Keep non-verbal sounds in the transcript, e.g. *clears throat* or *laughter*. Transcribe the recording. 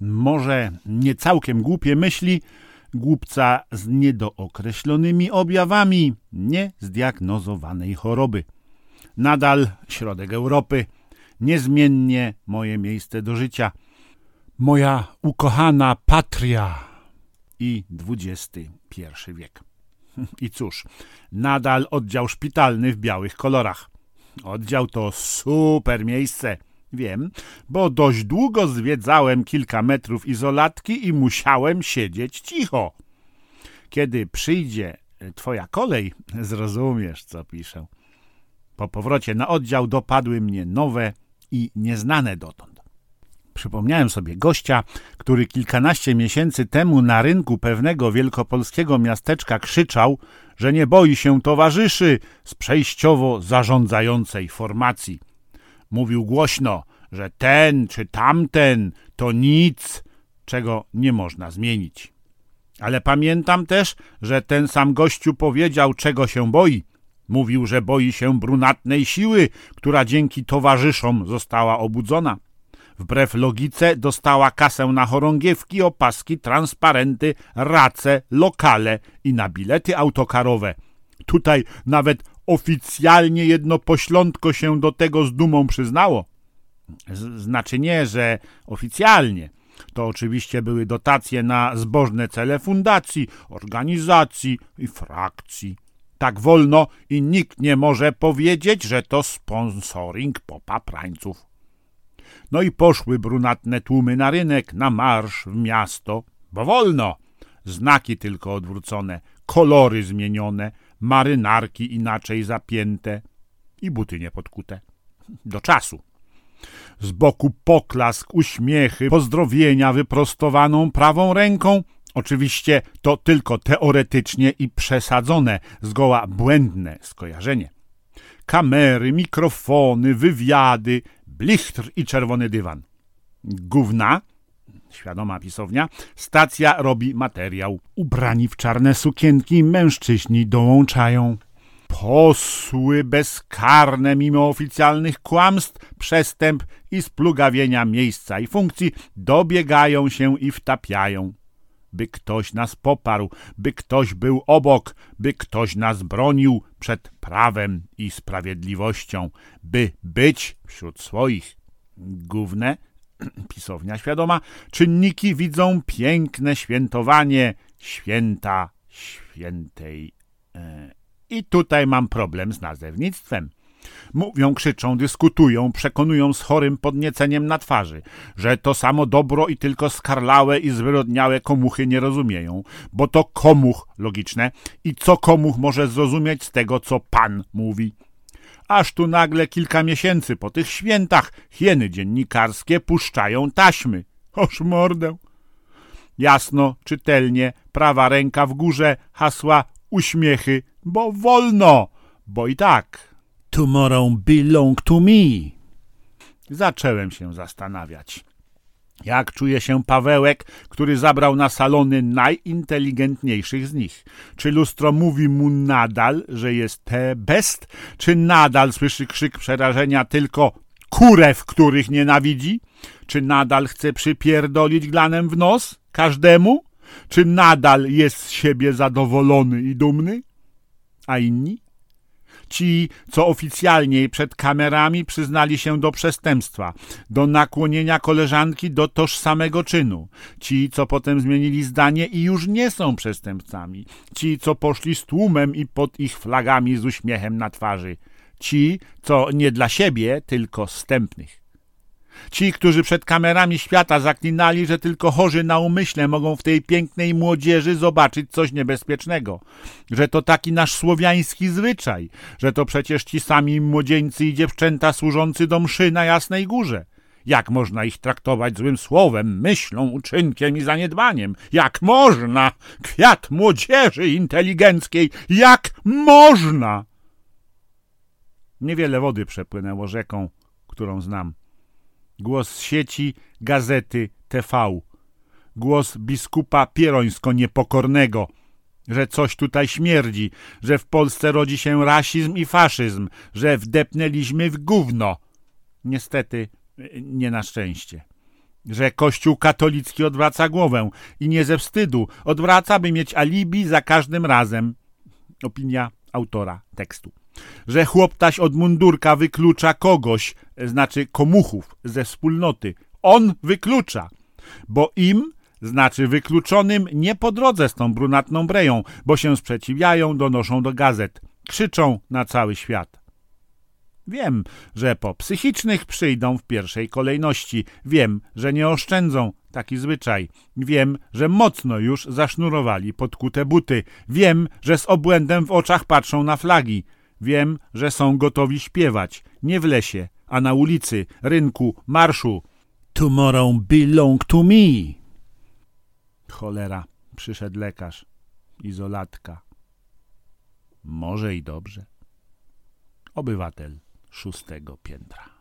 Może nie całkiem głupie myśli, głupca z niedookreślonymi objawami niezdiagnozowanej choroby. Nadal środek Europy, niezmiennie moje miejsce do życia, moja ukochana patria i XXI wiek. *laughs* I cóż, nadal oddział szpitalny w białych kolorach. Oddział to super miejsce. Wiem, bo dość długo zwiedzałem kilka metrów izolatki i musiałem siedzieć cicho. Kiedy przyjdzie twoja kolej, *laughs* zrozumiesz, co piszę. Po powrocie na oddział dopadły mnie nowe i nieznane dotąd. Przypomniałem sobie gościa, który kilkanaście miesięcy temu na rynku pewnego wielkopolskiego miasteczka krzyczał, że nie boi się towarzyszy z przejściowo zarządzającej formacji. Mówił głośno, że ten czy tamten to nic, czego nie można zmienić. Ale pamiętam też, że ten sam gościu powiedział, czego się boi. Mówił, że boi się brunatnej siły, która dzięki towarzyszom została obudzona. Wbrew logice dostała kasę na chorągiewki, opaski, transparenty, race, lokale i na bilety autokarowe. Tutaj nawet oficjalnie jedno poślątko się do tego z dumą przyznało. Znaczy nie, że oficjalnie. To oczywiście były dotacje na zbożne cele fundacji, organizacji i frakcji. Tak wolno i nikt nie może powiedzieć, że to sponsoring popa prańców. No i poszły brunatne tłumy na rynek, na marsz, w miasto, bo wolno. Znaki tylko odwrócone, kolory zmienione, marynarki inaczej zapięte i buty niepodkute. Do czasu. Z boku poklask, uśmiechy, pozdrowienia wyprostowaną prawą ręką. Oczywiście to tylko teoretycznie i przesadzone, zgoła błędne skojarzenie. Kamery, mikrofony, wywiady, blichtr i czerwony dywan. Gówna, świadoma pisownia, stacja robi materiał. Ubrani w czarne sukienki mężczyźni dołączają. Posły bezkarne mimo oficjalnych kłamstw, przestęp i splugawienia miejsca i funkcji dobiegają się i wtapiają. By ktoś nas poparł, by ktoś był obok, by ktoś nas bronił przed prawem i sprawiedliwością, by być wśród swoich. Główne, *clears throat* pisownia świadoma, czynniki widzą piękne świętowanie święta świętej. E, I tutaj mam problem z nazewnictwem. Mówią, krzyczą, dyskutują, przekonują z chorym podnieceniem na twarzy, że to samo dobro i tylko skarlałe i zwyrodniałe komuchy nie rozumieją, bo to komuch logiczne i co komuch może zrozumieć z tego, co Pan mówi. Aż tu nagle kilka miesięcy po tych świętach hieny dziennikarskie puszczają taśmy. Oż mordę! Jasno, czytelnie, prawa ręka w górze, hasła uśmiechy, bo wolno, bo i tak. Tomorrow belong to me. Zacząłem się zastanawiać. Jak czuje się Pawełek, który zabrał na salony najinteligentniejszych z nich? Czy lustro mówi mu nadal, że jest te best? Czy nadal słyszy krzyk przerażenia tylko kurew, których nienawidzi? Czy nadal chce przypierdolić glanem w nos każdemu? Czy nadal jest z siebie zadowolony i dumny? A inni? Ci, co oficjalnie przed kamerami przyznali się do przestępstwa, do nakłonienia koleżanki do tożsamego czynu. Ci, co potem zmienili zdanie i już nie są przestępcami. Ci, co poszli z tłumem i pod ich flagami z uśmiechem na twarzy. Ci, co nie dla siebie, tylko stępnych. Ci, którzy przed kamerami świata zaklinali, że tylko chorzy na umyśle mogą w tej pięknej młodzieży zobaczyć coś niebezpiecznego, że to taki nasz słowiański zwyczaj, że to przecież ci sami młodzieńcy i dziewczęta służący do mszy na Jasnej Górze. Jak można ich traktować złym słowem, myślą, uczynkiem i zaniedbaniem? Jak można? Kwiat młodzieży inteligenckiej, jak można? Niewiele wody przepłynęło rzeką, którą znam. Głos sieci, gazety, TV. Głos biskupa pierońsko-niepokornego, że coś tutaj śmierdzi, że w Polsce rodzi się rasizm i faszyzm, że wdepnęliśmy w gówno. Niestety, nie na szczęście. że Kościół katolicki odwraca głowę i nie ze wstydu odwraca, by mieć alibi za każdym razem. Opinia autora tekstu. Że chłoptaś od mundurka wyklucza kogoś, znaczy komuchów ze wspólnoty. On wyklucza, bo im znaczy wykluczonym nie po drodze z tą brunatną breją, bo się sprzeciwiają, donoszą do gazet, krzyczą na cały świat. Wiem, że po psychicznych przyjdą w pierwszej kolejności. Wiem, że nie oszczędzą. Taki zwyczaj. Wiem, że mocno już zasznurowali podkute buty. Wiem, że z obłędem w oczach patrzą na flagi. Wiem, że są gotowi śpiewać. Nie w lesie, a na ulicy, rynku, marszu. Tomorrow belong to me. Cholera, przyszedł lekarz. Izolatka. Może i dobrze. Obywatel szóstego piętra.